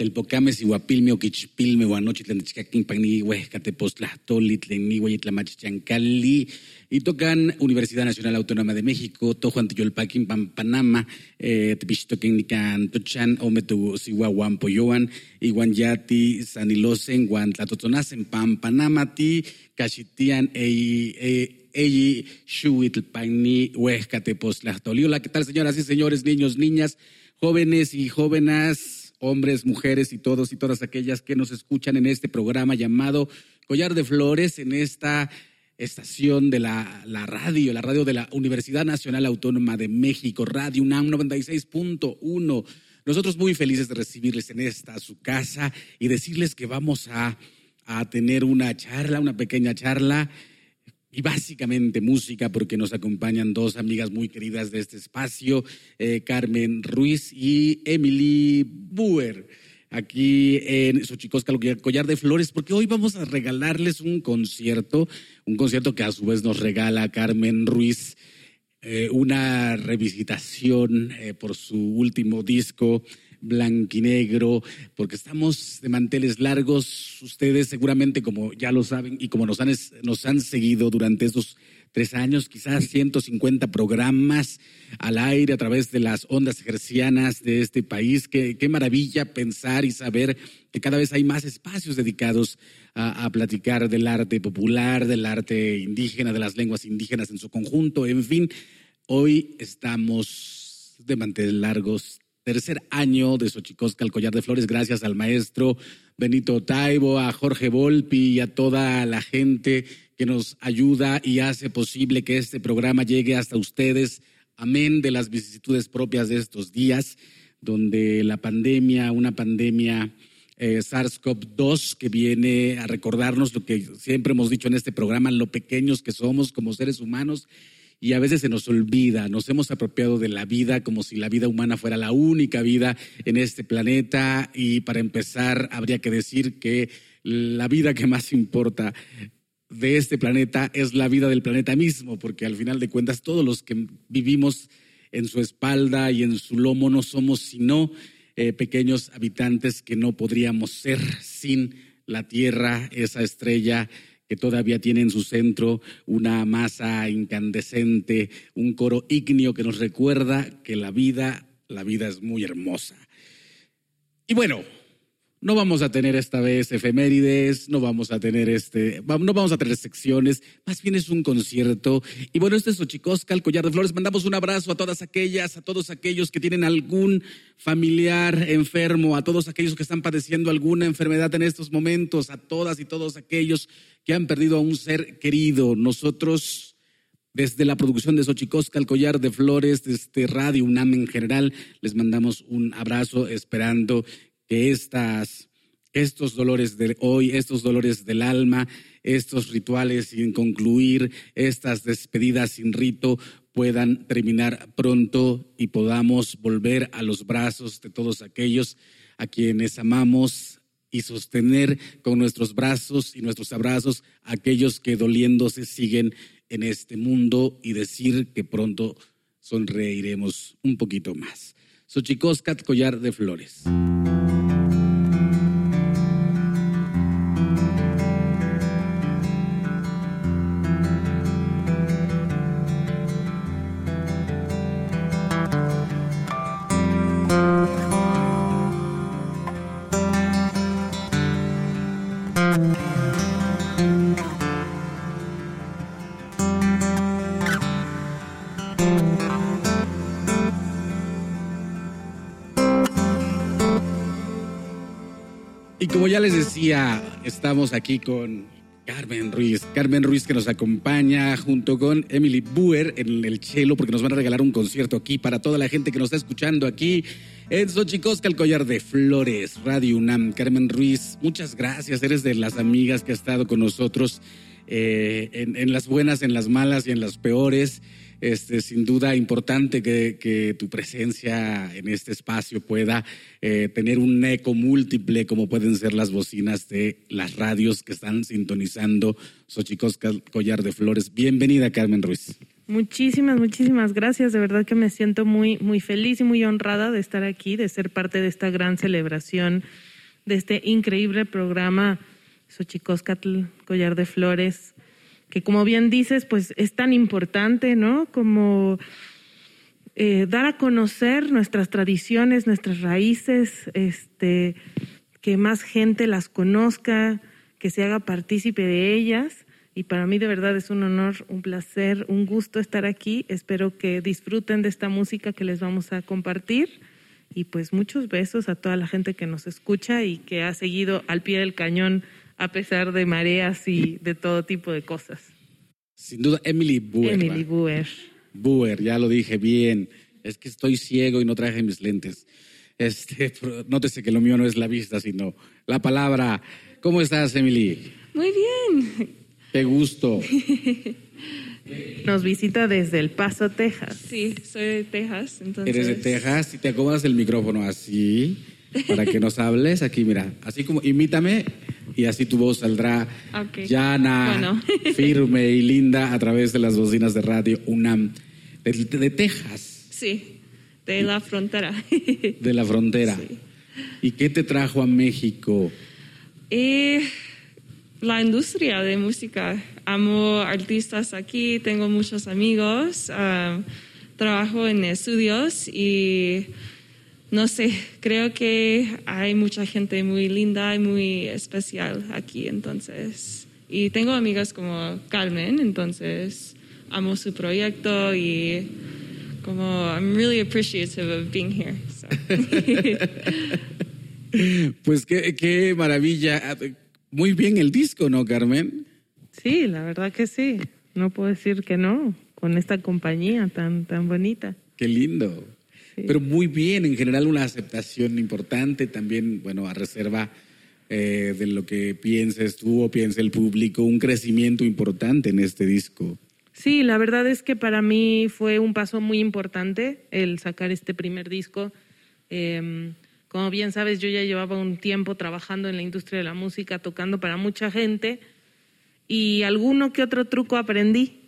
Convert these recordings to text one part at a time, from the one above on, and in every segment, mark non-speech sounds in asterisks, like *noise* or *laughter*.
telpocame, sihuapilme, oquichpilme, guanochitlan, chicaquín, pagni, huescatepostlahtoli, tlenihuay, tlamachchancali, y tocan Universidad Nacional Autónoma de México, Tojo Antiyolpaquin, Pampanama, eh, Tepixtoquen, Nican, Tochan, Ometu, Sihuahuan, Poyoan, Iguan Yati, Sanilosen, Guan Tlatotonasen, Pampanama, Ti, Cachitian, Eyi, Eyi, Shuitl, Pagni, Huescatepostlahtoli. ¿qué tal, señoras y señores, niños, niñas, jóvenes y jóvenes? Hombres, mujeres y todos y todas aquellas que nos escuchan en este programa llamado Collar de Flores, en esta estación de la, radio, la radio de la Universidad Nacional Autónoma de México, Radio UNAM 96.1. Nosotros muy felices de recibirles en esta su casa y decirles que vamos a, tener una charla, una pequeña charla y básicamente música porque nos acompañan dos amigas muy queridas de este espacio, eh, Carmen Ruiz y Emily Buer aquí en Xochicosca, Collar de Flores, porque hoy vamos a regalarles un concierto, un concierto que a su vez nos regala Carmen Ruiz, eh, una revisitación eh, por su último disco, Blanquinegro, porque estamos de manteles largos. Ustedes seguramente, como ya lo saben y como nos han, nos han seguido durante estos tres años, quizás *laughs* 150 programas al aire a través de las ondas ejercianas de este país. Qué, qué maravilla pensar y saber que cada vez hay más espacios dedicados a, a, platicar del arte popular, del arte indígena, de las lenguas indígenas en su conjunto. En fin, hoy estamos de manteles largos. Tercer año de Xochicosca, el collar de flores, gracias al maestro Benito Taibo, a Jorge Volpi y a toda la gente que nos ayuda y hace posible que este programa llegue hasta ustedes. Amén de las vicisitudes propias de estos días, donde la pandemia, una pandemia eh, SARS-CoV-2 que viene a recordarnos lo que siempre hemos dicho en este programa, lo pequeños que somos como seres humanos y a veces se nos olvida, nos hemos apropiado de la vida como si la vida humana fuera la única vida en este planeta y para empezar habría que decir que la vida que más importa de este planeta es la vida del planeta mismo, porque al final de cuentas todos los que vivimos en su espalda y en su lomo no somos sino eh, pequeños habitantes que no podríamos ser sin la Tierra, esa estrella que todavía tiene en su centro una masa incandescente, un coro ígneo que nos recuerda que la vida, la vida es muy hermosa. Y bueno, no vamos a tener esta vez efemérides, no vamos a tener este, no vamos a tener secciones, más bien es un concierto. Y bueno, este es Ochicosca, el collar de flores. Mandamos un abrazo a todas aquellas, a todos aquellos que tienen algún familiar enfermo, a todos aquellos que están padeciendo alguna enfermedad en estos momentos, a todas y todos aquellos que han perdido a un ser querido. Nosotros, desde la producción de Xochicosca, el collar de flores, desde Radio UNAM en general, les mandamos un abrazo esperando que estas, estos dolores de hoy, estos dolores del alma, estos rituales sin concluir, estas despedidas sin rito puedan terminar pronto y podamos volver a los brazos de todos aquellos a quienes amamos y sostener con nuestros brazos y nuestros abrazos a aquellos que doliéndose siguen en este mundo y decir que pronto sonreiremos un poquito más. Xochicoscat Collar de Flores. Como ya les decía, estamos aquí con Carmen Ruiz. Carmen Ruiz que nos acompaña junto con Emily Buer en el chelo porque nos van a regalar un concierto aquí para toda la gente que nos está escuchando aquí en Xochicosca, el collar de flores, Radio UNAM. Carmen Ruiz, muchas gracias. Eres de las amigas que ha estado con nosotros eh, en, las buenas, en las malas y en las peores. Este, sin duda importante que, tu presencia en este espacio pueda eh, tener un eco múltiple como pueden ser las bocinas de las radios que están sintonizando Xochicosca Collar de Flores. Bienvenida, Carmen Ruiz. Muchísimas, muchísimas gracias. De verdad que me siento muy, muy feliz y muy honrada de estar aquí, de ser parte de esta gran celebración, de este increíble programa Xochicóscatl, Collar de Flores, que como bien dices, pues es tan importante, ¿no? Como eh, dar a conocer nuestras tradiciones, nuestras raíces, este, que más gente las conozca, que se haga partícipe de ellas y para mí de verdad es un honor, un placer, un gusto estar aquí. Espero que disfruten de esta música que les vamos a compartir y pues muchos besos a toda la gente que nos escucha y que ha seguido al pie del cañón a pesar de mareas y de todo tipo de cosas. Sin duda, Emily Buer. Emily Buer. Buer, ya lo dije bien. Es que estoy ciego y no traje mis lentes. Este, nótese que lo mío no es la vista, sino la palabra. ¿Cómo estás, Emily? Muy bien. Qué gusto. Nos visita desde El Paso, Texas. Sí, soy de Texas. Entonces... Eres de Texas y te acomodas el micrófono así para que nos hables. Aquí, mira, así como imítame y así tu voz saldrá llana, *laughs* *laughs* firme y linda a través de las bocinas de radio UNAM. De, Texas. Sí, de la frontera. *laughs* De la frontera. ¿Y qué te trajo a México? Eh la industria de música. Amo artistas aquí, tengo muchos amigos, ah, trabajo en estudios y no sé, creo que hay mucha gente muy linda y muy especial aquí entonces. Y tengo amigas como Carmen, entonces amo su proyecto y como I'm really appreciative of being here. *laughs* pues qué, qué maravilla muy bien el disco, ¿no, Carmen? Sí, la verdad que sí. No puedo decir que no, con esta compañía tan, tan bonita. Qué lindo. Pero muy bien, en general una aceptación importante, también, bueno, a reserva eh, de lo que pienses tú o piense el público, un crecimiento importante en este disco. Sí, la verdad es que para mí fue un paso muy importante el sacar este primer disco. Eh, como bien sabes, yo ya llevaba un tiempo trabajando en la industria de la música, tocando para mucha gente y alguno que otro truco aprendí.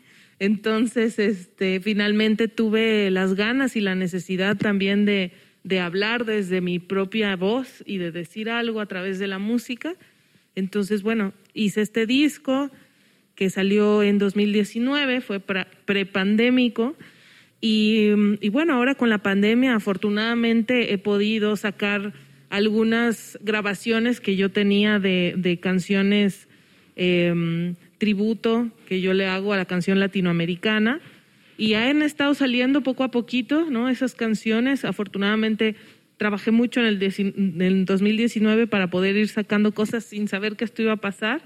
Entonces, este, finalmente tuve las ganas y la necesidad también de, de hablar desde mi propia voz y de decir algo a través de la música. Entonces, bueno, hice este disco que salió en 2019, fue prepandémico. Y, y, bueno, ahora con la pandemia afortunadamente he podido sacar algunas grabaciones que yo tenía de, de canciones em, tributo que yo le hago a la canción latinoamericana y han estado saliendo poco a poquito, ¿no? Esas canciones, afortunadamente trabajé mucho en el, en el 2019 para poder ir sacando cosas sin saber que esto iba a pasar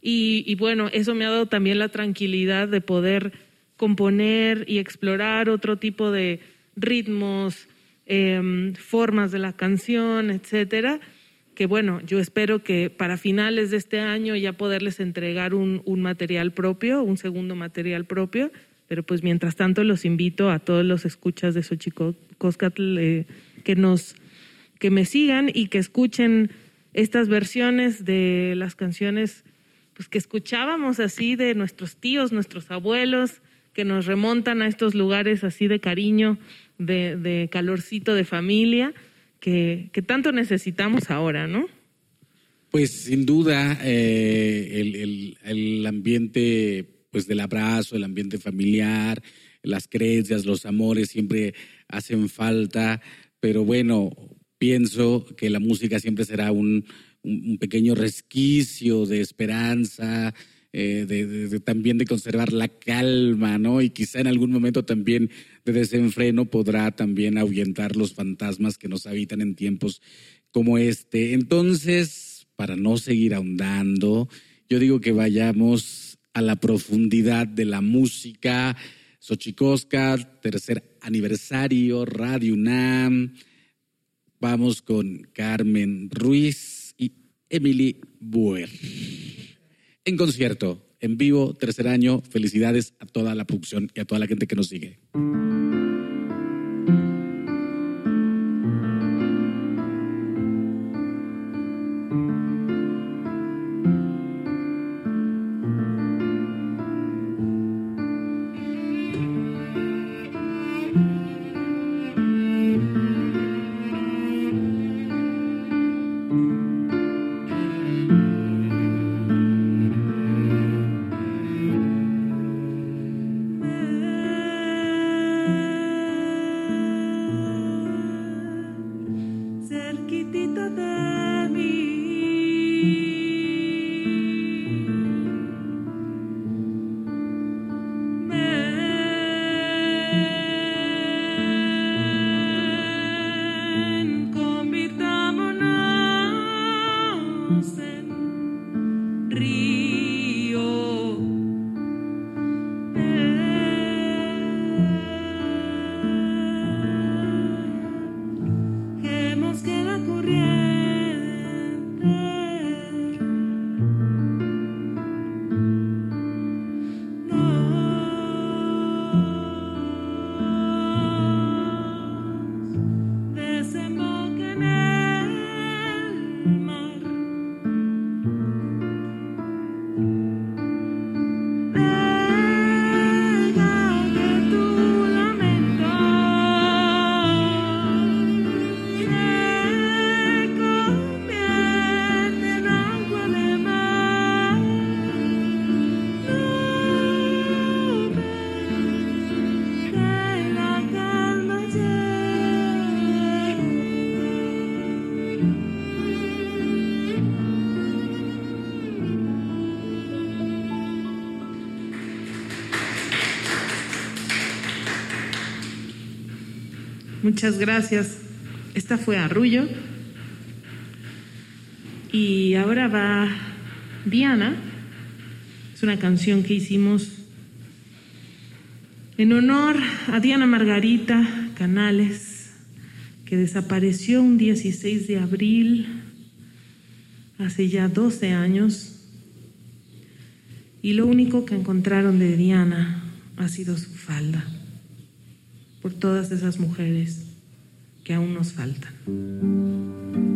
y, bueno, eso me ha dado también la tranquilidad de poder componer y explorar otro tipo de ritmos, em, formas de la canción, etcétera. Que bueno, yo espero que para finales de este año ya poderles entregar un, material propio, un segundo material propio. Pero pues mientras tanto los invito a todos los escuchas de Xochicoscatl eh, que nos que me sigan y que escuchen estas versiones de las canciones pues que escuchábamos así de nuestros tíos, nuestros abuelos, que nos remontan a estos lugares así de cariño, de, calorcito de familia, que, tanto necesitamos ahora, ¿no? Pues sin duda eh, el, ambiente pues del abrazo, el ambiente familiar, las creencias, los amores siempre hacen falta, pero bueno, pienso que la música siempre será un pequeño resquicio de esperanza, eh, también de conservar la calma, ¿no? Y quizá en algún momento también de desenfreno podrá también ahuyentar los fantasmas que nos habitan en tiempos como este. Entonces, para no seguir ahondando, yo digo que vayamos a la profundidad de la música. Xochicosca, tercer aniversario, Radio UNAM. Vamos con Carmen Ruiz y Emily Buer. En concierto, en vivo, tercer año. Felicidades a toda la producción y a toda la gente que nos sigue. Muchas gracias. Esta fue Arrullo. Y ahora va Diana. Es una canción que hicimos en honor a Diana Margarita Canales, que desapareció un 16 de abril hace ya 12 años. Y lo único que encontraron de Diana ha sido su falda por todas esas mujeres que aún nos faltan.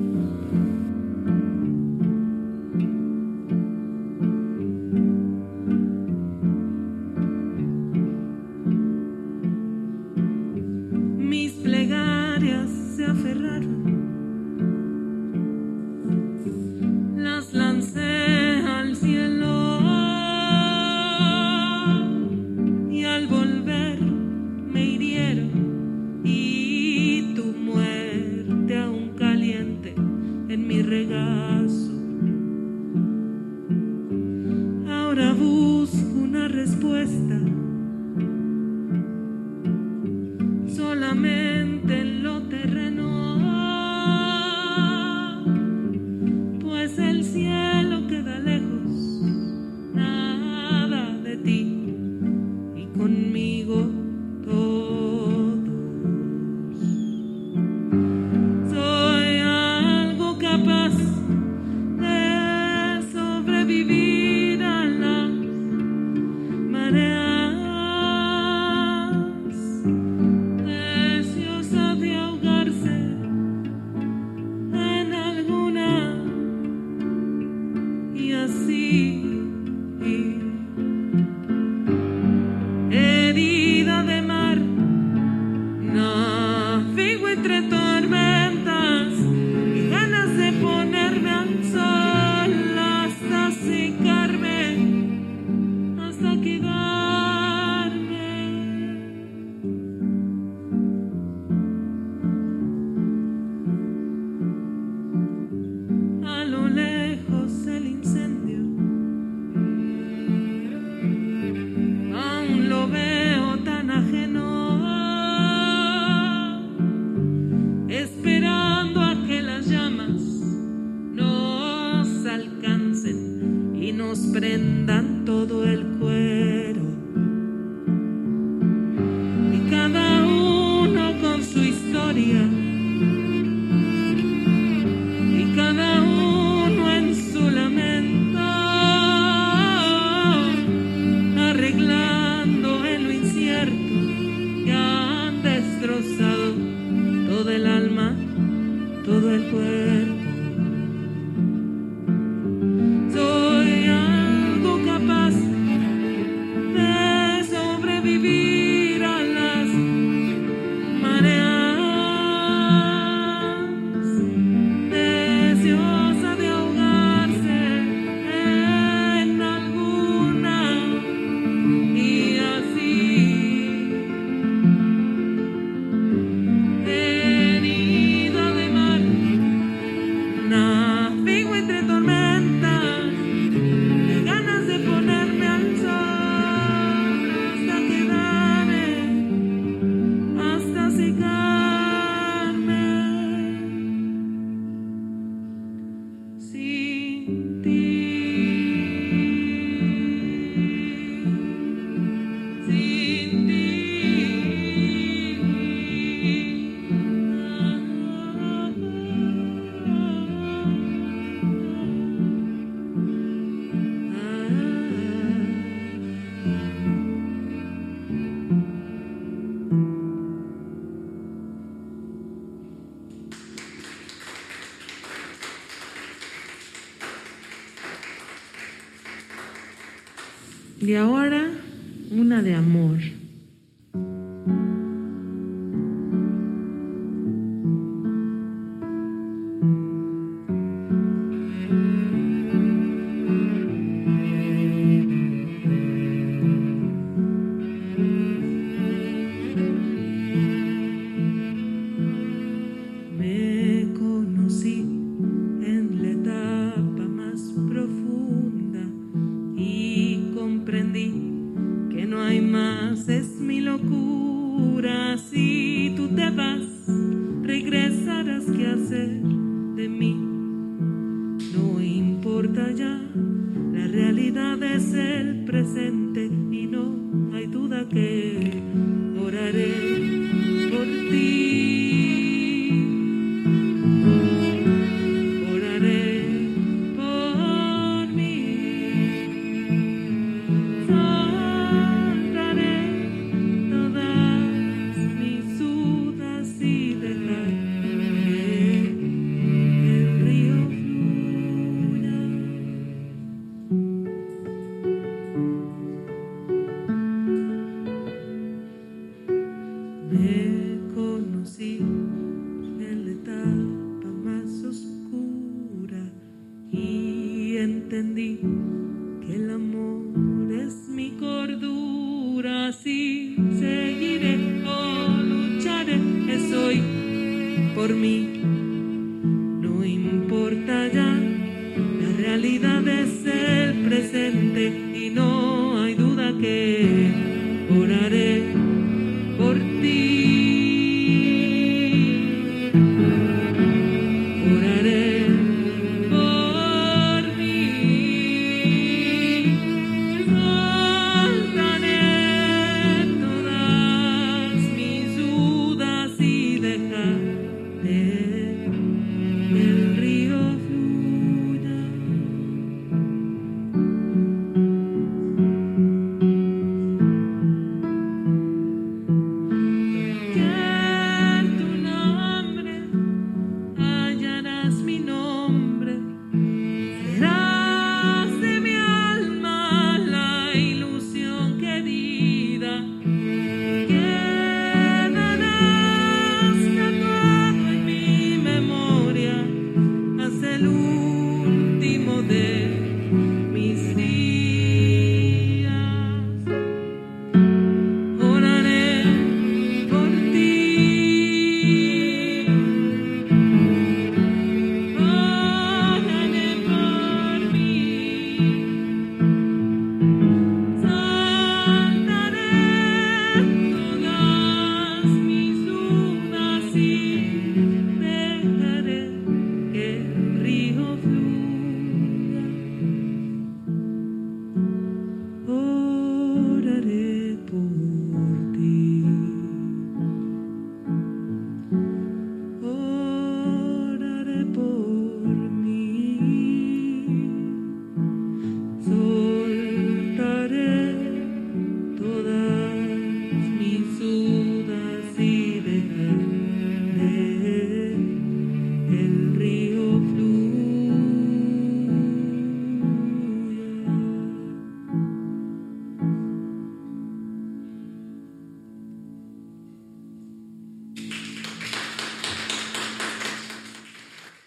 respuesta.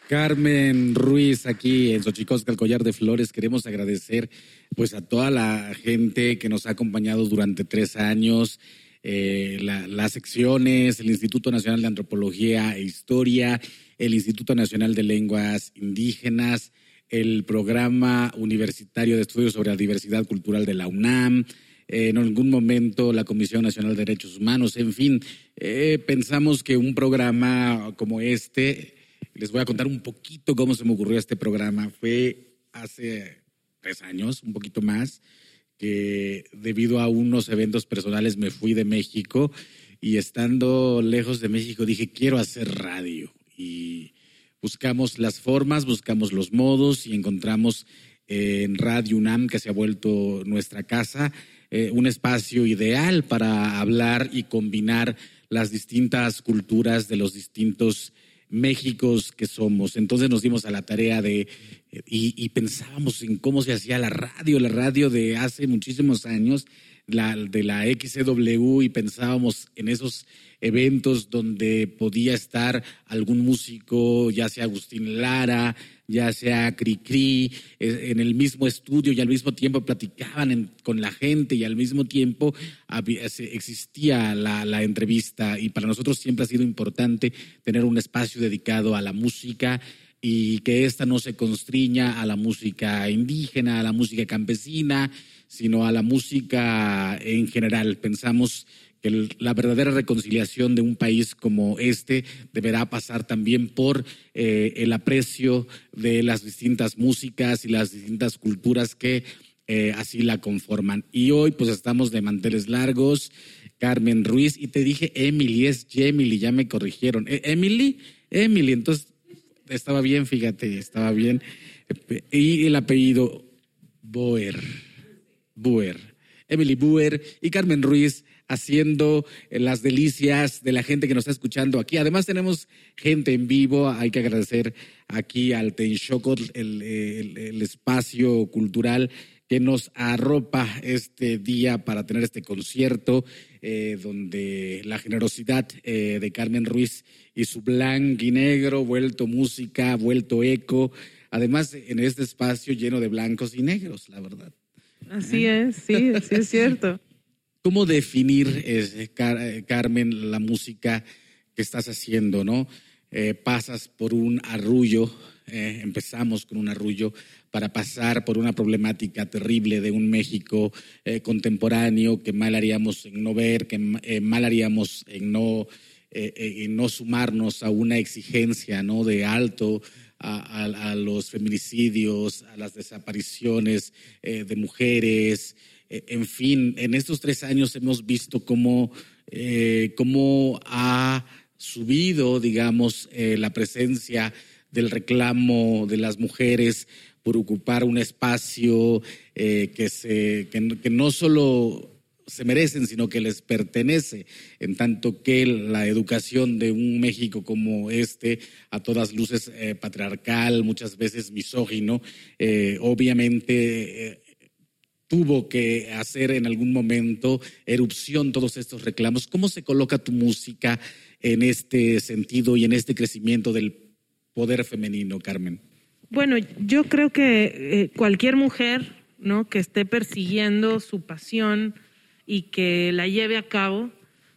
Carmen Ruiz aquí en Xochicosca, el collar de flores. Queremos agradecer pues a toda la gente que nos ha acompañado durante tres años, eh, las secciones, el Instituto Nacional de Antropología e Historia, el Instituto Nacional de Lenguas Indígenas, el Programa Universitario de Estudios sobre la Diversidad Cultural de la UNAM, en algún momento la Comisión Nacional de Derechos Humanos, en fin, eh, pensamos que un programa como este les voy a contar un poquito cómo se me ocurrió este programa. Fue hace tres años, un poquito más, que debido a unos eventos personales me fui de México y estando lejos de México dije, quiero hacer radio. Y buscamos las formas, buscamos los modos y encontramos en Radio UNAM, que se ha vuelto nuestra casa, eh, un espacio ideal para hablar y combinar las distintas culturas de los distintos Méxicos que somos. Entonces nos dimos a la tarea de, y, pensábamos en cómo se hacía la radio, la radio de hace muchísimos años, la, de la XCW, y pensábamos en esos eventos donde podía estar algún músico, ya sea Agustín Lara, ya sea Cricri, en el mismo estudio y al mismo tiempo platicaban con la gente y al mismo tiempo existía la, entrevista y para nosotros siempre ha sido importante tener un espacio dedicado a la música y que ésta no se constriña a la música indígena, a la música campesina, sino a la música en general. Pensamos la verdadera reconciliación de un país como este deberá pasar también por eh, el aprecio de las distintas músicas y las distintas culturas que eh, así la conforman. Y hoy pues estamos de manteles largos, Carmen Ruiz, y te dije Emily, es Emily, ya me corrigieron. ¿E-, Emily, Emily, entonces estaba bien, fíjate, estaba bien. Y el apellido Boer, Boer. Emily Buer y Carmen Ruiz haciendo eh, las delicias de la gente que nos está escuchando aquí. Además tenemos gente en vivo, hay que agradecer aquí al Tenshokot, el, el, espacio cultural que nos arropa este día para tener este concierto, eh, donde la generosidad eh, de Carmen Ruiz y su blanco y negro, vuelto música, vuelto eco, además en este espacio lleno de blancos y negros, la verdad. Así es, sí, sí es *laughs* cierto. ¿Cómo definir, eh, Carmen, la música que estás haciendo, no? Eh, pasas por un arrullo, eh, empezamos con un arrullo para pasar por una problemática terrible de un México contemporáneo que mal haríamos en no ver, que mal haríamos en no, sumarnos a una exigencia ¿no? de alto a, los feminicidios, a las desapariciones eh, de mujeres. Eh, en fin, en estos tres años hemos visto cómo, eh, cómo ha subido, digamos, la presencia del reclamo de las mujeres por ocupar un espacio que, se, que no solo se merecen, sino que les pertenece, en tanto que la educación de un México como este, a todas luces eh, patriarcal, muchas veces misógino, eh, obviamente eh, tuvo que hacer en algún momento erupción todos estos reclamos. ¿Cómo se coloca tu música en este sentido y en este crecimiento del poder femenino, Carmen? Bueno, yo creo que cualquier mujer ¿no? que esté persiguiendo su pasión, y que la lleve a cabo,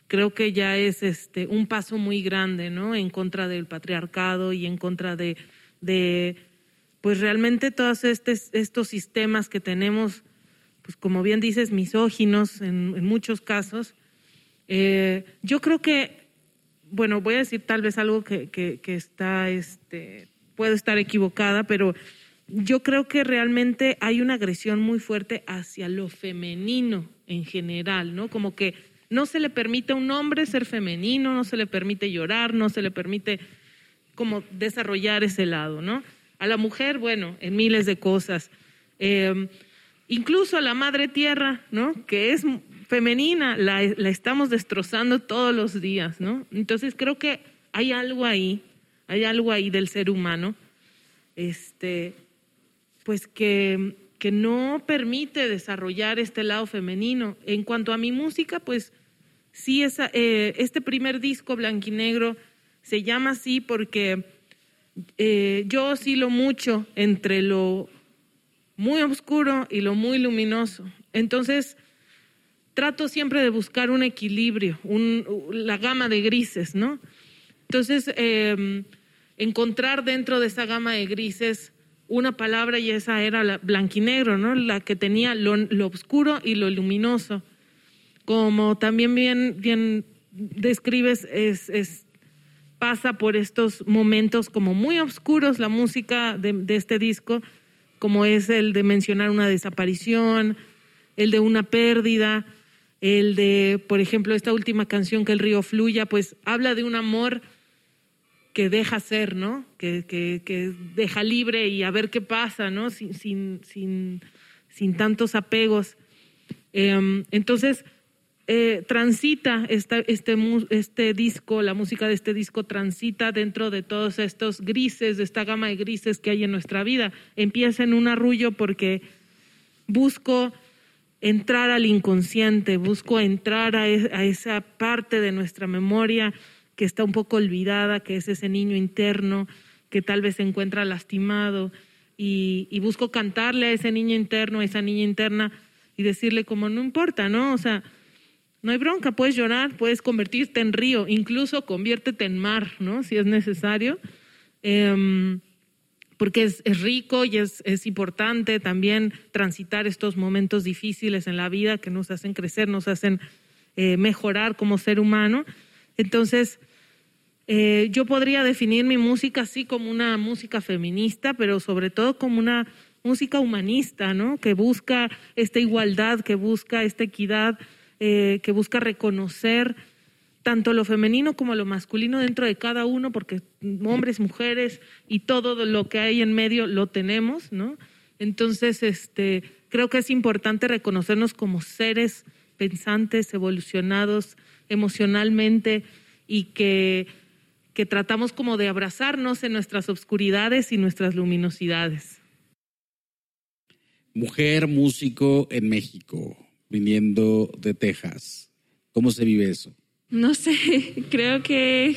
creo que ya es este, un paso muy grande, ¿no? En contra del patriarcado y en contra de, de pues realmente todos estos sistemas que tenemos, pues como bien dices, misóginos en, muchos casos. Eh, yo creo que, bueno, voy a decir tal vez algo que, que, está, este, puedo estar equivocada, pero yo creo que realmente hay una agresión muy fuerte hacia lo femenino en general, ¿no? Como que no se le permite a un hombre ser femenino, no se le permite llorar, no se le permite como desarrollar ese lado, ¿no? A la mujer, bueno, en miles de cosas. Em, incluso la madre tierra, ¿no? Que es femenina, la, la estamos destrozando todos los días, ¿no? Entonces creo que hay algo ahí, hay algo ahí del ser humano, este, pues que, que no permite desarrollar este lado femenino. En cuanto a mi música, pues sí, esa, eh, este primer disco blanquinegro se llama así porque eh, yo oscilo mucho entre lo muy oscuro y lo muy luminoso. Entonces, trato siempre de buscar un equilibrio, la gama de grises, ¿no? Entonces, em, encontrar dentro de esa gama de grises una palabra y esa era la blanquinegro, ¿no? La que tenía lo, oscuro y lo luminoso. Como también bien, bien describes, es, pasa por estos momentos como muy oscuros la música de este disco, como es el de mencionar una desaparición, el de una pérdida, el de, por ejemplo, esta última canción que el río fluya, pues habla de un amor que deja ser, ¿no? Que, que, deja libre y a ver qué pasa, ¿no? Sin, sin, sin, sin tantos apegos. Em, entonces, eh, transita este, este disco, la música de este disco transita dentro de todos estos grises, de esta gama de grises que hay en nuestra vida. Empieza en un arrullo porque busco entrar al inconsciente, busco entrar a, a esa parte de nuestra memoria que está un poco olvidada, que es ese niño interno que tal vez se encuentra lastimado y, busco cantarle a ese niño interno, a esa niña interna y decirle como no importa, ¿no? O sea, no hay bronca, puedes llorar, puedes convertirte en río, incluso conviértete en mar, ¿no? Si es necesario. Em, porque es, rico y es, importante también transitar estos momentos difíciles en la vida que nos hacen crecer, nos hacen eh, mejorar como ser humano. Entonces, eh, yo podría definir mi música así como una música feminista, pero sobre todo como una música humanista, ¿no? Que busca esta igualdad, que busca esta equidad, eh, que busca reconocer tanto lo femenino como lo masculino dentro de cada uno, porque hombres, mujeres y todo lo que hay en medio lo tenemos, ¿no? Entonces, este, creo que es importante reconocernos como seres pensantes, evolucionados emocionalmente y que que tratamos como de abrazarnos en nuestras obscuridades y nuestras luminosidades. Mujer músico en México, viniendo de Texas. ¿Cómo se vive eso? No sé, *laughs* creo que,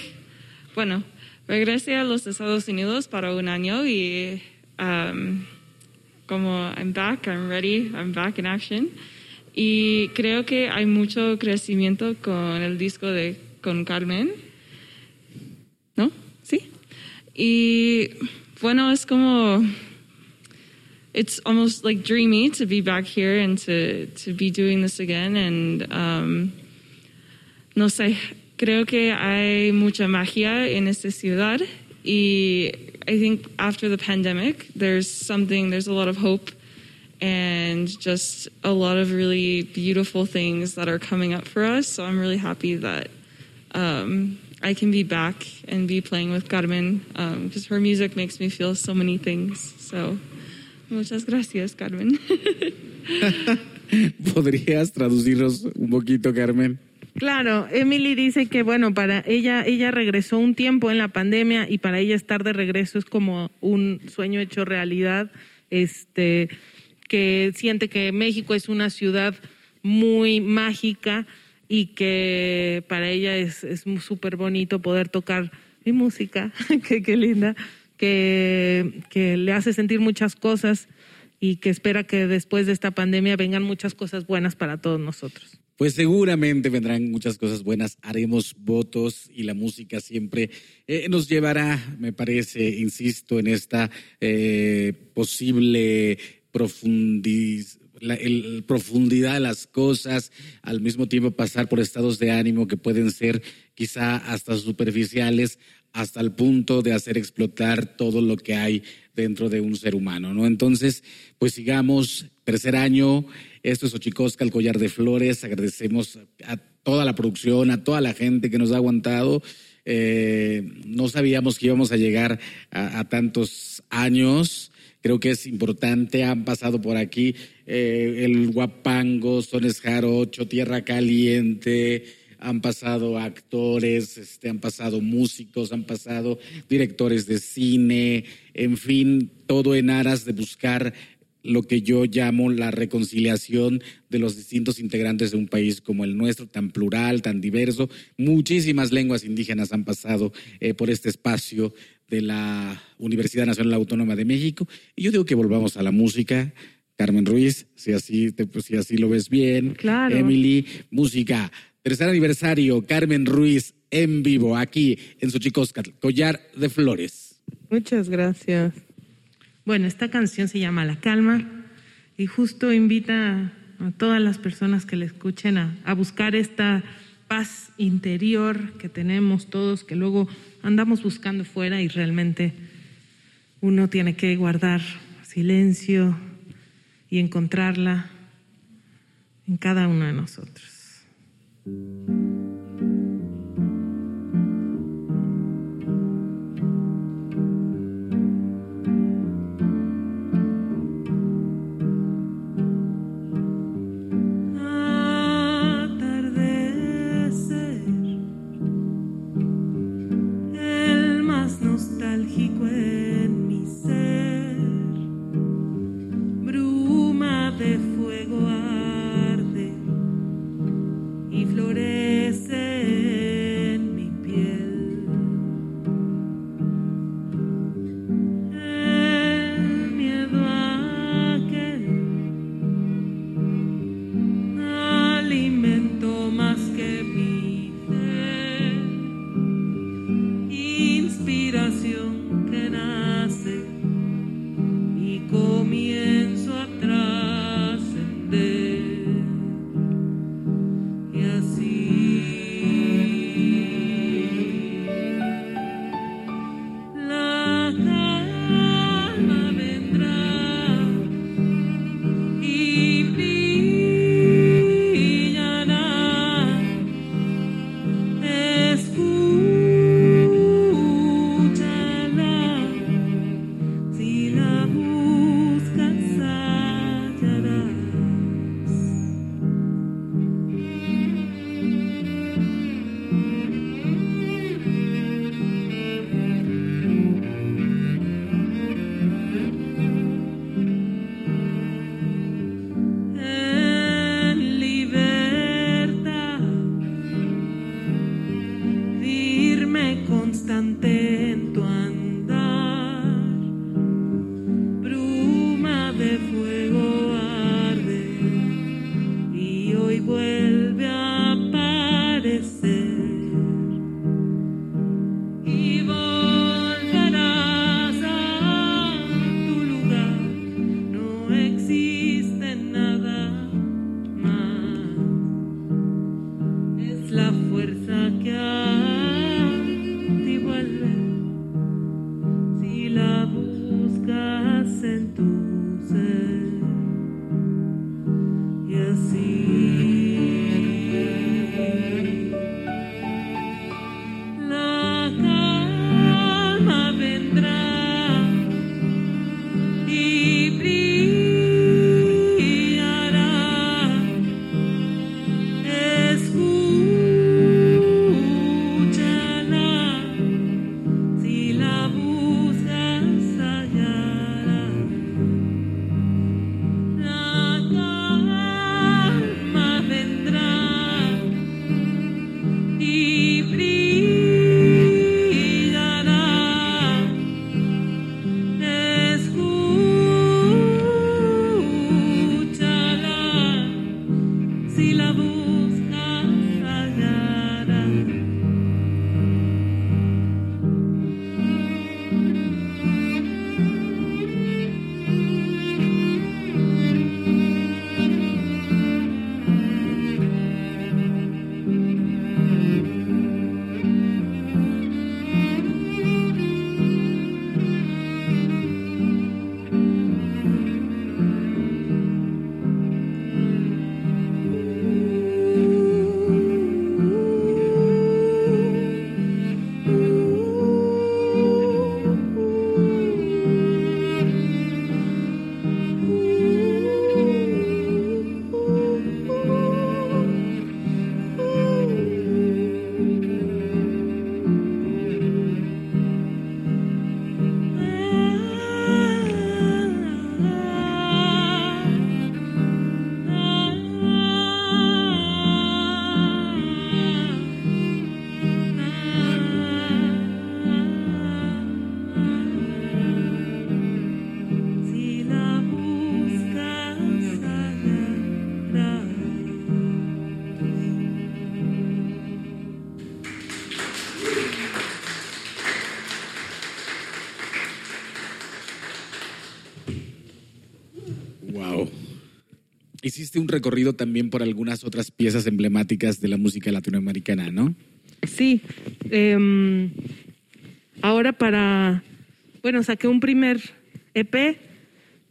bueno, regresé a los Estados Unidos para un año y um, como I'm back, I'm ready, I'm back in action. Y creo que hay mucho crecimiento con el disco de con Carmen ¿no? Sí. Y bueno, es como, it's almost like dreamy to be back here and to, to be doing this again. And um, no sé, creo que hay mucha magia en esta ciudad. Y I think after the pandemic, there's something, there's a lot of hope and just a lot of really beautiful things that are coming up for us. So I'm really happy that um, I can be back and be playing with Carmen because um, her music makes me feel so many things. So, muchas gracias, Carmen. *laughs* ¿Podrías traducirnos un poquito, Carmen? Claro, Emily dice que bueno, para ella ella regresó un tiempo en la pandemia y para ella estar de regreso es como un sueño hecho realidad. Este que siente que México es una ciudad muy mágica y que para ella es súper bonito poder tocar mi música, *laughs* que qué linda, que, le hace sentir muchas cosas y que espera que después de esta pandemia vengan muchas cosas buenas para todos nosotros. Pues seguramente vendrán muchas cosas buenas, haremos votos y la música siempre eh, nos llevará, me parece, insisto, en esta eh, posible profundidad de las cosas, al mismo tiempo pasar por estados de ánimo que pueden ser quizá hasta superficiales, hasta el punto de hacer explotar todo lo que hay dentro de un ser humano, ¿no? Entonces, pues sigamos, tercer año, esto es Ochicosca, el collar de flores, agradecemos a toda la producción, a toda la gente que nos ha aguantado. Eh, no sabíamos que íbamos a llegar a tantos años creo que es importante. Han pasado por aquí eh, el Guapango, Sones Jarocho, Tierra Caliente, han pasado actores, este, han pasado músicos, han pasado directores de cine, en fin, todo en aras de buscar lo que yo llamo la reconciliación de los distintos integrantes de un país como el nuestro, tan plural, tan diverso. Muchísimas lenguas indígenas han pasado eh, por este espacio de la Universidad Nacional Autónoma de México. Y yo digo que volvamos a la música. Carmen Ruiz, si así, te, pues, si así lo ves bien. Claro. Emily, música. Tercer aniversario, Carmen Ruiz en vivo, aquí en Xochicóscatl, Collar de Flores. Muchas gracias. Bueno, esta canción se llama La Calma y justo invita a todas las personas que le escuchen a, a buscar esta paz interior que tenemos todos, que luego andamos buscando fuera y realmente uno tiene que guardar silencio y encontrarla en cada uno de nosotros. Thank you. Hiciste un recorrido también por algunas otras piezas emblemáticas de la música latinoamericana, ¿no? Sí. em, ahora para, bueno, saqué un primer EP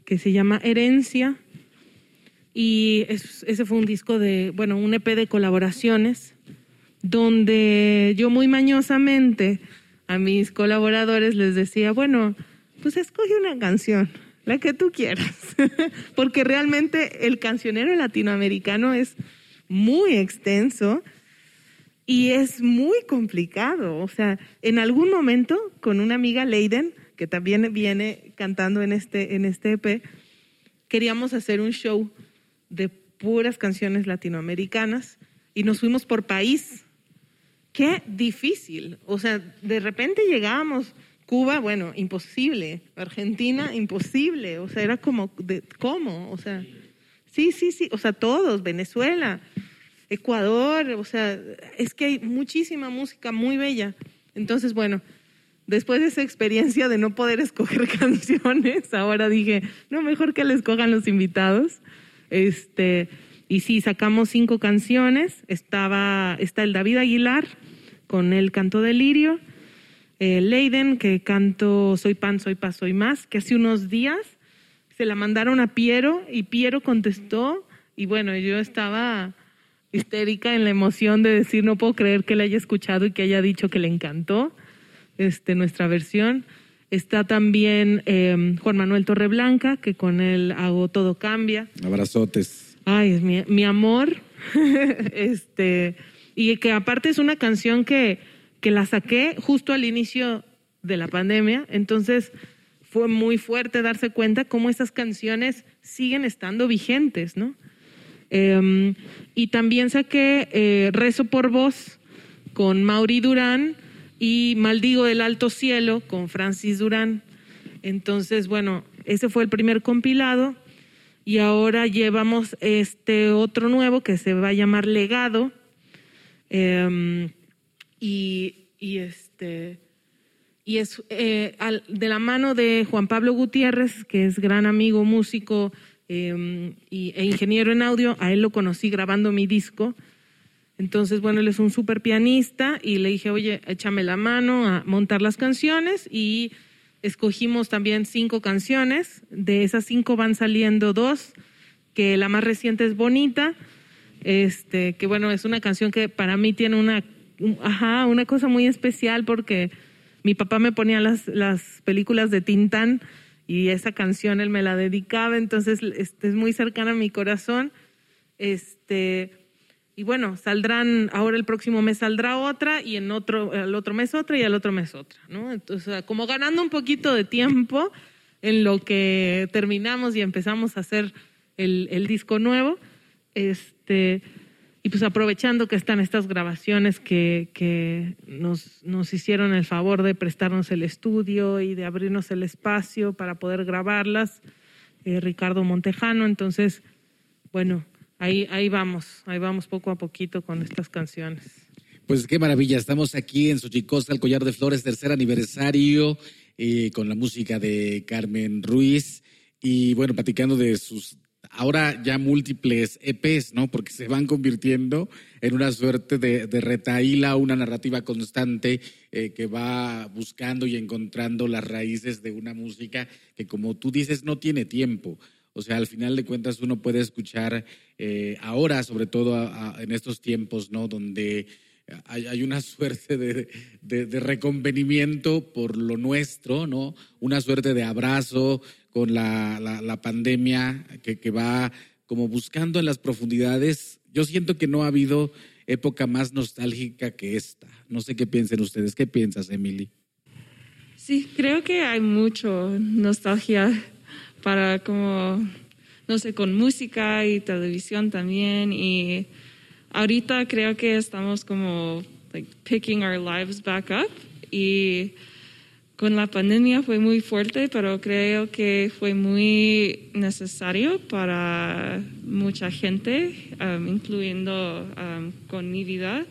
que se llama Herencia y es- ese fue un disco de, bueno, un EP de colaboraciones donde yo muy mañosamente a mis colaboradores les decía, bueno, pues escoge una canción, la que tú quieras, *laughs* porque realmente el cancionero latinoamericano es muy extenso y es muy complicado. O sea, en algún momento con una amiga Leiden, que también viene cantando en este, en este EP, queríamos hacer un show de puras canciones latinoamericanas y nos fuimos por país. Qué difícil. O sea, de repente llegábamos. Cuba, bueno, imposible. Argentina, imposible. O sea, era como, de, ¿cómo? O sea, sí, sí, sí. O sea, todos. Venezuela, Ecuador. O sea, es que hay muchísima música muy bella. Entonces, bueno, después de esa experiencia de no poder escoger *laughs* canciones, ahora dije, no, mejor que le escojan los invitados. Este, y sí, sacamos cinco canciones. Estaba, está el David Aguilar con el canto de Lirio, eh, Leiden, que canto Soy pan, soy paz, soy más, que hace unos días se la mandaron a Piero y Piero contestó y bueno, yo estaba histérica en la emoción de decir no puedo creer que le haya escuchado y que haya dicho que le encantó este, nuestra versión. Está también eh, Juan Manuel Torreblanca, que con él hago Todo Cambia. Abrazotes. Ay, es mi, mi amor. *laughs* este, y que aparte es una canción que, que la saqué justo al inicio de la pandemia. Entonces fue muy fuerte darse cuenta cómo esas canciones siguen estando vigentes, ¿no? Eh, y también saqué eh, Rezo por Voz con Mauri Durán y Maldigo del Alto Cielo con Francis Durán. Entonces, bueno, ese fue el primer compilado y ahora llevamos este otro nuevo que se va a llamar Legado. Eh, y, este y es eh, de la mano de Juan Pablo Gutiérrez, que es gran amigo, músico eh, y, e ingeniero en audio. A él lo conocí grabando mi disco. Entonces, bueno, él es un súper pianista y le dije, oye, échame la mano a montar las canciones y escogimos también cinco canciones. De esas cinco van saliendo dos, que la más reciente es Bonita, este, que bueno, es una canción que para mí tiene una, un- ajá, una cosa muy especial porque mi papá me ponía las, las películas de Tintán y esa canción él me la dedicaba, entonces este, es muy cercana a mi corazón. Este, y bueno, saldrán, ahora el próximo mes saldrá otra y en otro, el otro mes otra y el otro mes otra, ¿no? Entonces, como ganando un poquito de tiempo en lo que terminamos y empezamos a hacer el, el disco nuevo, este, y pues aprovechando que están estas grabaciones que, que nos, nos hicieron el favor de prestarnos el estudio y de abrirnos el espacio para poder grabarlas, eh, Ricardo Montejano, entonces, bueno, ahí, ahí vamos, ahí vamos poco a poquito con estas canciones. Pues qué maravilla, estamos aquí en Xochicosca, el Collar de Flores, tercer aniversario, eh, con la música de Carmen Ruiz y bueno, platicando de sus ahora ya múltiples EPs, ¿no? Porque se van convirtiendo en una suerte de, de retaíla, una narrativa constante eh, que va buscando y encontrando las raíces de una música que, como tú dices, no tiene tiempo. O sea, al final de cuentas uno puede escuchar eh, ahora, sobre todo a- en estos tiempos, ¿no? Donde hay, hay una *laughs* suerte de, de- de reconvenimiento por lo nuestro, ¿no? Una suerte de abrazo con la, la- la pandemia que, que va como buscando en las profundidades. Yo siento que no ha habido época más nostálgica que esta. No sé qué piensen ustedes. ¿Qué piensas, Emily? Sí, creo que hay mucho nostalgia para como, no sé, con música y televisión también. Y ahorita creo que estamos como like, picking our lives back up. Y con la pandemia fue muy fuerte, pero creo que fue muy necesario para mucha gente, um, incluyendo um, con mi vida.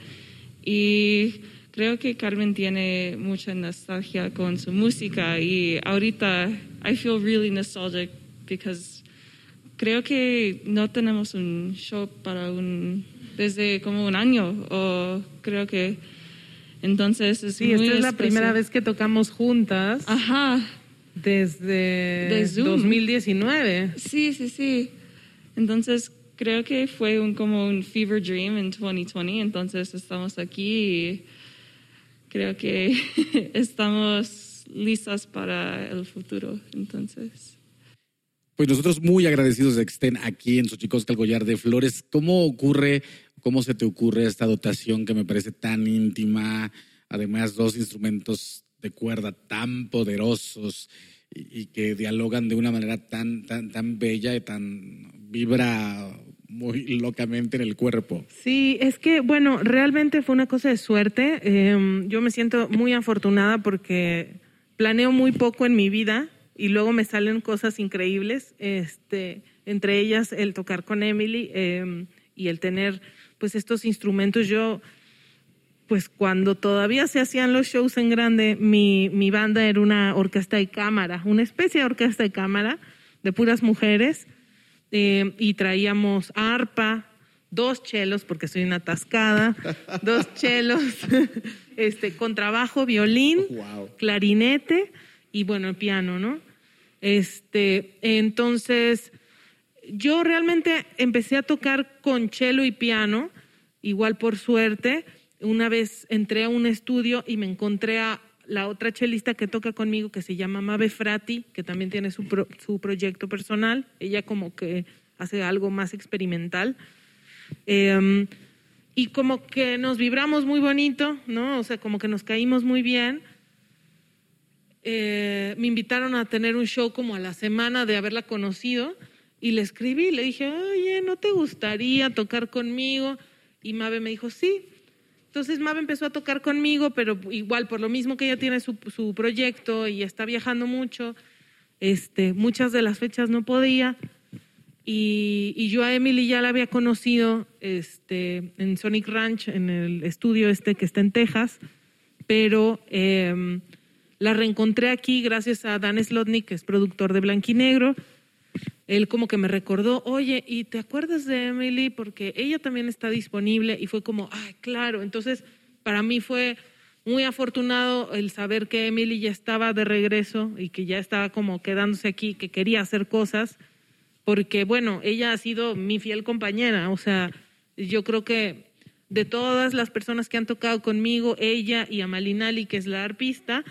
Y creo que Carmen tiene mucha nostalgia con su música y ahorita I feel really nostalgic because creo que no tenemos un show para un desde como un año o creo que entonces es Sí, muy esta es la especial. primera vez que tocamos juntas Ajá, desde De Zoom. 2019. sí, sí, sí. Entonces creo que fue un como un fever dream en 2020. Entonces estamos aquí y creo que *laughs* estamos listas para el futuro. Entonces. Pues nosotros muy agradecidos de que estén aquí en Xochicosca, el Collar de Flores. ¿Cómo ocurre, cómo se te ocurre esta dotación que me parece tan íntima? Además, dos instrumentos de cuerda tan poderosos y, que dialogan de una manera tan, tan, tan bella y tan vibra muy locamente en el cuerpo. Sí, es que, bueno, realmente fue una cosa de suerte. Eh, yo me siento muy afortunada porque planeo muy poco en mi vida y luego me salen cosas increíbles. Este, entre ellas el tocar con Emily eh, y el tener, pues, estos instrumentos. Yo, pues, cuando todavía se hacían los shows en grande, mi, mi banda era una orquesta de cámara, una especie de orquesta de cámara de puras mujeres eh, y traíamos arpa, dos chelos, porque soy una atascada, *laughs* dos chelos, *laughs* este, contrabajo, violín, Wow. clarinete y bueno, el piano, ¿no? Este, entonces, yo realmente empecé a tocar con cello y piano, igual por suerte. Una vez entré a un estudio y me encontré a la otra chelista que toca conmigo, que se llama Mabe Frati, que también tiene su, pro- su proyecto personal. Ella como que hace algo más experimental. Eh, y como que nos vibramos muy bonito, ¿no? O sea, como que nos caímos muy bien. Eh, me invitaron a tener un show como a la semana de haberla conocido y le escribí, le dije, oye, ¿no te gustaría tocar conmigo? Y Mabe me dijo, sí. Entonces Mabe empezó a tocar conmigo, pero igual por lo mismo que ella tiene su, su proyecto y está viajando mucho, este, muchas de las fechas no podía. Y, y yo a Emily ya la había conocido este, en Sonic Ranch, en el estudio este que está en Texas, pero eh, la reencontré aquí gracias a Dan Slotnick, que es productor de Blanquinegro. Él como que me recordó, oye, ¿y te acuerdas de Emily? Porque ella también está disponible y fue como, ay, claro. Entonces, para mí fue muy afortunado el saber que Emily ya estaba de regreso y que ya estaba como quedándose aquí, que quería hacer cosas porque bueno, ella ha sido mi fiel compañera, o sea, yo creo que de todas las personas que han tocado conmigo, ella y Amalinali, que es la arpista,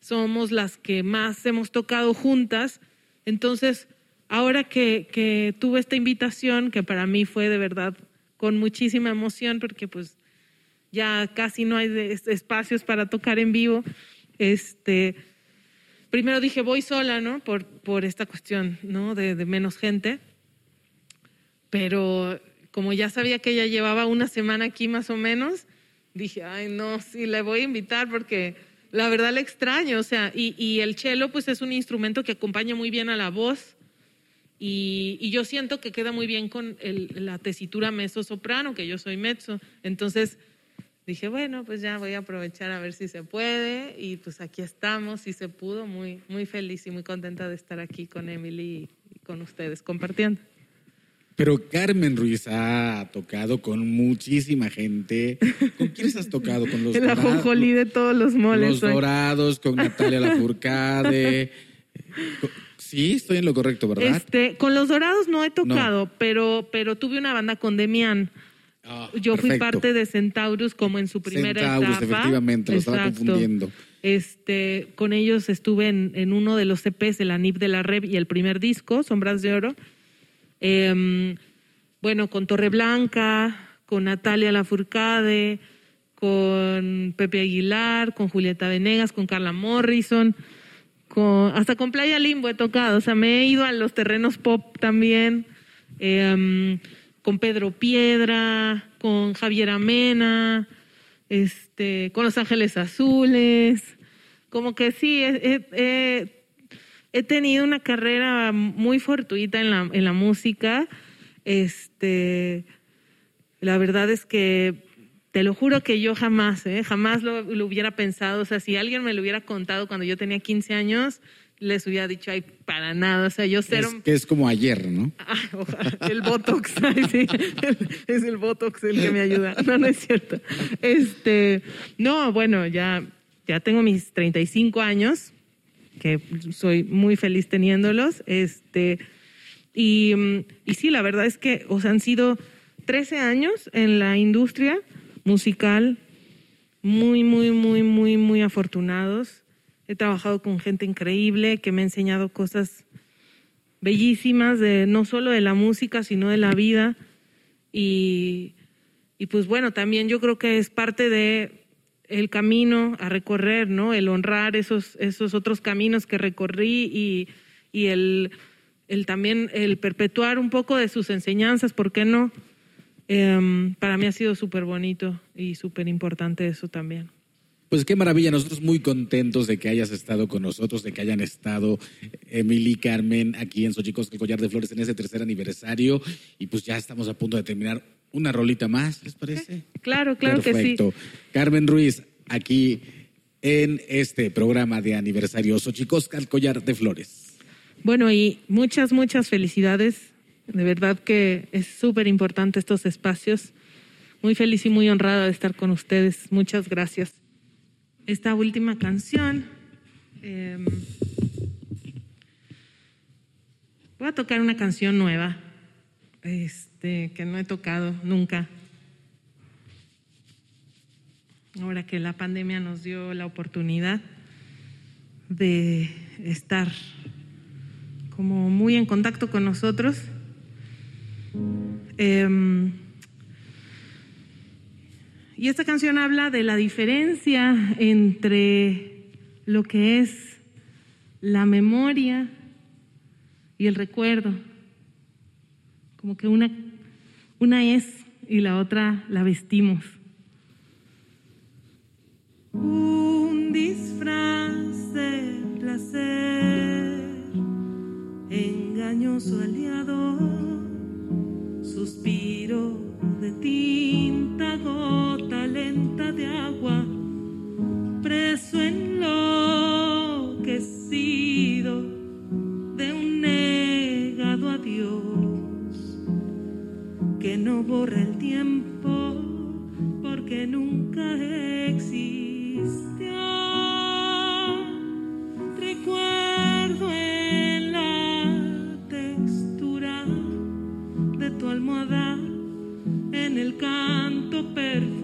somos las que más hemos tocado juntas. Entonces, ahora que, que tuve esta invitación, que para mí fue de verdad con muchísima emoción, porque pues ya casi no hay espacios para tocar en vivo, este, primero dije voy sola, ¿no? Por, por esta cuestión, ¿no? De, de menos gente. Pero como ya sabía que ella llevaba una semana aquí más o menos, dije, ay, no, sí, le voy a invitar porque la verdad le extraño. O sea, y, y el cello, pues es un instrumento que acompaña muy bien a la voz. Y, y yo siento que queda muy bien con el- la tesitura mezzo-soprano, que yo soy mezzo. Entonces dije, bueno, pues ya voy a aprovechar a ver si se puede. Y pues aquí estamos, si se pudo, muy, muy feliz y muy contenta de estar aquí con Emily y con ustedes compartiendo. Pero Carmen Ruiz ha tocado con muchísima gente. ¿Con quiénes has tocado? Con los *laughs* El ajonjolí de todos los moles. los soy. dorados, con Natalia Lafourcade. *laughs* Sí, estoy en lo correcto, ¿verdad? Este, con los dorados no he tocado, pero, pero tuve una banda con Demian. Ah, Yo fui parte de Centaurus como en su primera Centaurus, etapa. efectivamente, lo estaba Exacto. confundiendo. Este, con ellos estuve en, en uno de los CPs, el ANIP de la Rev y el primer disco, Sombras de Oro. Em, bueno, con Torreblanca, con Natalia Lafourcade, con Pepe Aguilar, con Julieta Venegas, con Carla Morrison, hasta con Playa Limbo he tocado. O sea, me he ido a los terrenos pop también. Em, con Pedro Piedra, con Javier Amena, este, con Los Ángeles Azules. Como que sí, he- he tenido una carrera muy fortuita en la, en la música. Este, la verdad es que te lo juro que yo jamás, ¿eh? jamás lo, lo hubiera pensado. O sea, si alguien me lo hubiera contado cuando yo tenía 15 años, les hubiera dicho, ay, para nada, o sea, yo Es, cero... que es como ayer, ¿no? *laughs* Ah, ojalá, el Botox, *laughs* ay, sí, es el Botox el que me ayuda. No, no es cierto. Este, no, bueno, ya, ya tengo mis 35 años, que soy muy feliz teniéndolos. Este, y, y sí, la verdad es que, o sea, han sido 13 años en la industria musical, muy, muy, muy, muy, muy afortunados. He trabajado con gente increíble que me ha enseñado cosas bellísimas, de, no solo de la música, sino de la vida. Y, y pues bueno, también yo creo que es parte de el camino a recorrer, ¿no? El honrar esos, esos otros caminos que recorrí y, y el, el también el perpetuar un poco de sus enseñanzas, ¿por qué no? Em, para mí ha sido súper bonito y súper importante eso también. Pues qué maravilla, nosotros muy contentos de que hayas estado con nosotros, de que hayan estado Emily y Carmen aquí en Xochicosca, el Collar de Flores, en ese tercer aniversario. Y pues ya estamos a punto de terminar una rolita más, ¿les parece? Claro, claro Perfecto. Carmen Ruiz, aquí en este programa de aniversario Xochicosca, el Collar de Flores. Bueno, y muchas, muchas felicidades. De verdad que es súper importante estos espacios. Muy feliz y muy honrada de estar con ustedes. Muchas gracias. Esta última canción. eh, voy a tocar una canción nueva, este, que no he tocado nunca. Ahora que la pandemia nos dio la oportunidad de estar como muy en contacto con nosotros. Em, y esta canción habla de la diferencia entre lo que es la memoria y el recuerdo. Como que una, una es y la otra la vestimos. Un disfraz de placer, engañoso aliado, suspiro de tinta, gota lenta de agua, preso enloquecido de un negado adiós que no borra el tiempo porque nunca existió. Canto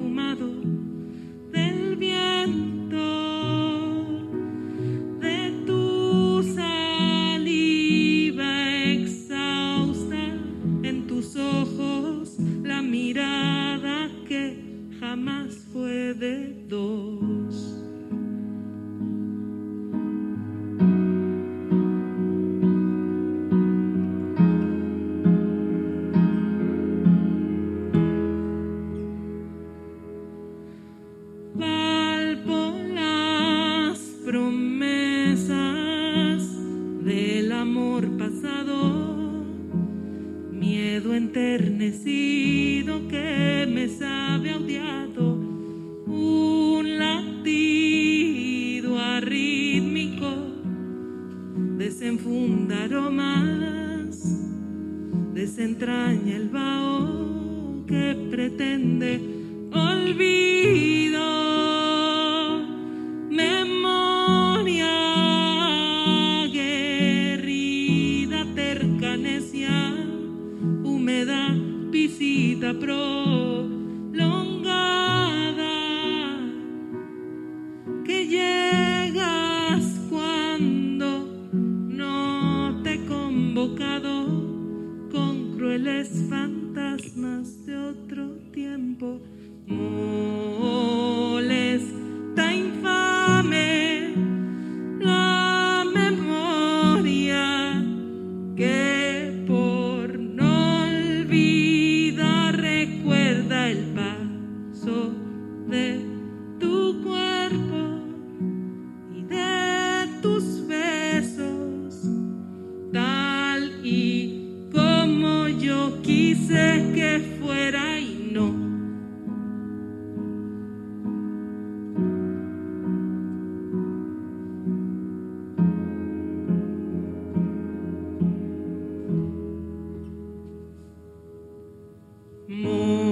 extraño. Mm.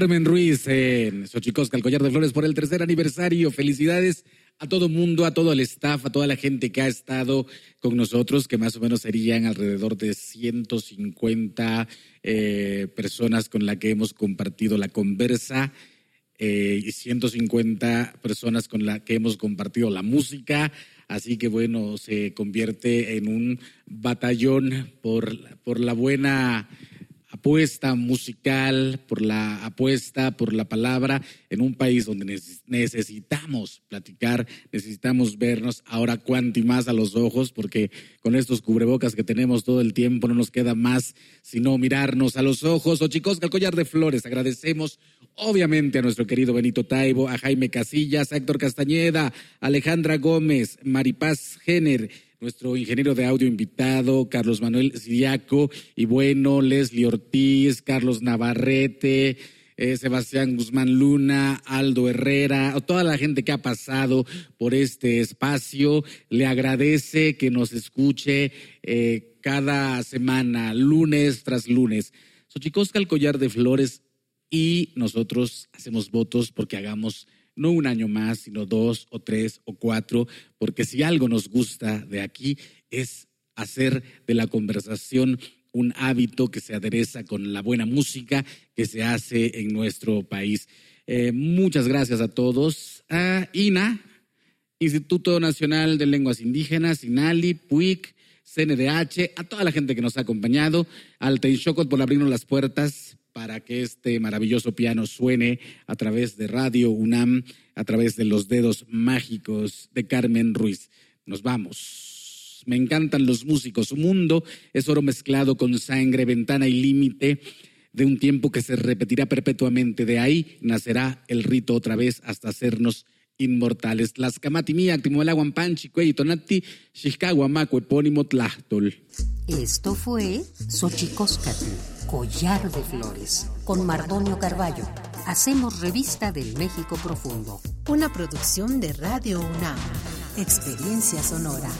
Carmen Ruiz en Xochicosca, el collar de flores por el tercer aniversario. Felicidades a todo mundo, a todo el staff, a toda la gente que ha estado con nosotros, que más o menos serían alrededor de 150 eh, personas con las que hemos compartido la conversa eh, y 150 personas con las que hemos compartido la música. Así que bueno, se convierte en un batallón por, por la buena apuesta musical, por la apuesta, por la palabra, en un país donde neces- necesitamos platicar, necesitamos vernos ahora cuanto y más a los ojos, porque con estos cubrebocas que tenemos todo el tiempo no nos queda más sino mirarnos a los ojos. O chicos, el collar de flores, agradecemos obviamente a nuestro querido Benito Taibo, a Jaime Casillas, a Héctor Castañeda, Alejandra Gómez, Maripaz Jenner, nuestro ingeniero de audio invitado, Carlos Manuel Siriaco, y bueno, Leslie Ortiz, Carlos Navarrete, eh, Sebastián Guzmán Luna, Aldo Herrera, toda la gente que ha pasado por este espacio. Le agradece que nos escuche eh, cada semana, lunes tras lunes. Xochicosca, el collar de flores, y nosotros hacemos votos porque hagamos no un año más, sino dos o tres o cuatro, porque si algo nos gusta de aquí es hacer de la conversación un hábito que se adereza con la buena música que se hace en nuestro país. Eh, muchas gracias a todos. A INA, Instituto Nacional de Lenguas Indígenas, INALI, PUIC, CNDH, a toda la gente que nos ha acompañado, al Teixocot por abrirnos las puertas para que este maravilloso piano suene a través de Radio UNAM, a través de los dedos mágicos de Carmen Ruiz. Nos vamos. Me encantan los músicos. Su mundo es oro mezclado con sangre, ventana y límite de un tiempo que se repetirá perpetuamente. De ahí nacerá el rito otra vez hasta hacernos inmortales. Tlaxcamatimi, Actimoelaguampanchi, Cuey, Tonati, Xixcahuamaco, epónimo Tlachtol. Esto fue Xochicóscatl, Collar de Flores, con Mardonio Carballo. Hacemos revista del México Profundo. Una producción de Radio UNAM. Experiencia sonora.